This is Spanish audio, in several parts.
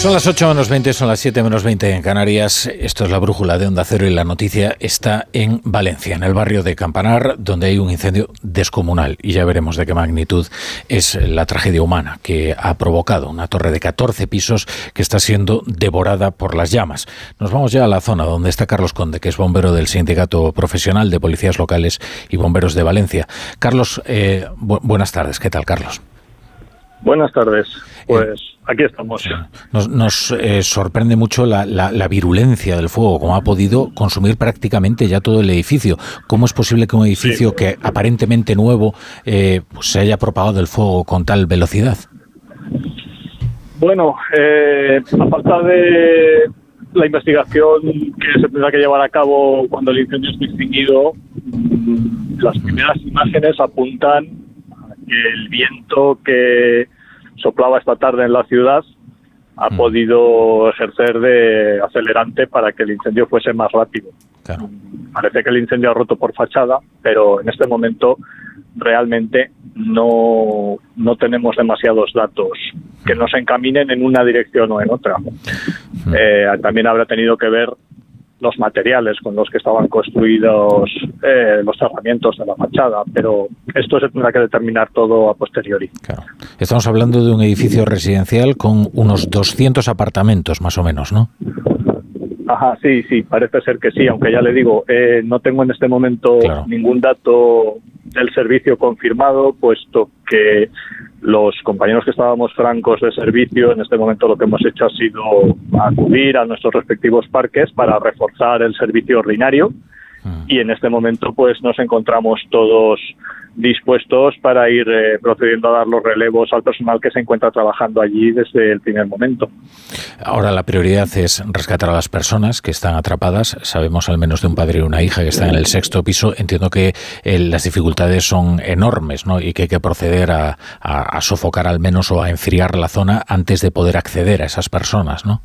Son las 8 menos 20, son las 7 menos 20 en Canarias. Esto es la brújula de Onda Cero y la noticia está en Valencia, en el barrio de Campanar, donde hay un incendio descomunal. Y ya veremos de qué magnitud es la tragedia humana que ha provocado una torre de 14 pisos que está siendo devorada por las llamas. Nos vamos ya a la zona donde está Carlos Conde, que es bombero del Sindicato Profesional de Policías Locales y Bomberos de Valencia. Carlos, eh, buenas tardes. ¿Qué tal, Carlos? Buenas tardes. Pues aquí estamos. Nos, eh, sorprende mucho la, virulencia del fuego, como ha podido consumir prácticamente ya todo el edificio. ¿Cómo es posible que un edificio que aparentemente nuevo eh, pues se haya propagado el fuego con tal velocidad? Bueno, eh, a falta de la investigación que se tendrá que llevar a cabo cuando el incendio esté extinguido, mm, las primeras imágenes apuntan el viento que soplaba esta tarde en la ciudad ha mm. podido ejercer de acelerante para que el incendio fuese más rápido. Parece que el incendio ha roto por fachada, pero en este momento realmente no, no tenemos demasiados datos que mm. nos encaminen en una dirección o en otra. Mm. Eh, también habrá tenido que ver los materiales con los que estaban construidos eh, los tratamientos de la fachada, pero esto se tendrá que determinar todo a posteriori. Estamos hablando de un edificio residencial con unos 200 apartamentos, más o menos, ¿no? Ajá, sí, sí, parece ser que sí, aunque ya le digo, eh, no tengo en este momento ningún dato del servicio confirmado, puesto que los compañeros que estábamos francos de servicio, en este momento lo que hemos hecho ha sido acudir a nuestros respectivos parques para reforzar el servicio ordinario. Y en este momento pues nos encontramos todos dispuestos para ir eh, procediendo a dar los relevos al personal que se encuentra trabajando allí desde el primer momento. Ahora la prioridad es rescatar a las personas que están atrapadas. Sabemos al menos de un padre y una hija que están en el sexto piso. Entiendo que eh, las dificultades son enormes ¿no? y que hay que proceder a, a sofocar al menos o a enfriar la zona antes de poder acceder a esas personas, ¿no?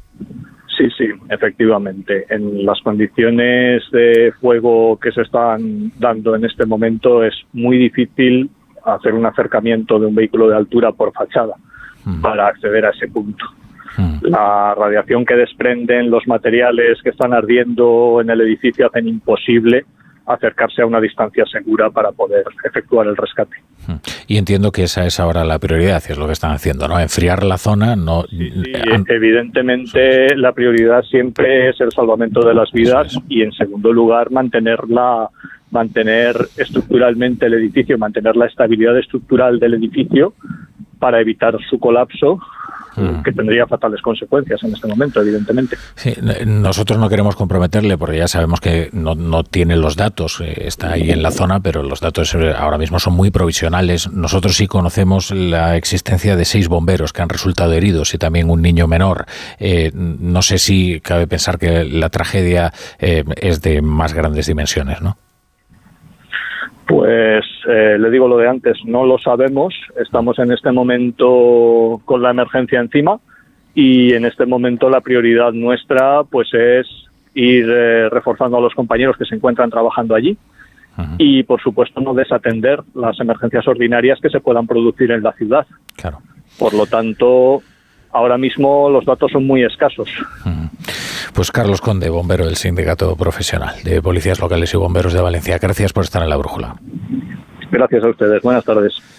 Sí, sí, efectivamente. En las condiciones de fuego que se están dando en este momento es muy difícil hacer un acercamiento de un vehículo de altura por fachada mm. para acceder a ese punto. Mm. La radiación que desprenden los materiales que están ardiendo en el edificio hacen imposible acercarse a una distancia segura para poder efectuar el rescate. Hmm. Y entiendo que esa es ahora la prioridad, es lo que están haciendo, ¿no? Enfriar la zona, no. evidentemente la prioridad siempre es el salvamento de las vidas y en segundo lugar mantenerla mantener estructuralmente el edificio, mantener la estabilidad estructural del edificio para evitar su colapso Mm. que tendría fatales consecuencias en este momento, evidentemente. Sí, nosotros no queremos comprometerle porque ya sabemos que no, no tiene los datos, eh, está ahí en la zona, pero los datos eh, ahora mismo son muy provisionales. Nosotros sí conocemos la existencia de seis bomberos que han resultado heridos y también un niño menor. Eh, no sé si cabe pensar que la tragedia es de más grandes dimensiones, ¿no? Pues eh, le digo lo de antes, no lo sabemos. Estamos en este momento con la emergencia encima y en este momento la prioridad nuestra pues es ir eh, reforzando a los compañeros que se encuentran trabajando allí y por supuesto no desatender las emergencias ordinarias que se puedan producir en la ciudad. Claro. Por lo tanto, ahora mismo los datos son muy escasos. Pues Carlos Conde, bombero del Sindicato Profesional de Policías Locales y Bomberos de Valencia. Gracias por estar en la brújula. Gracias a ustedes. Buenas tardes.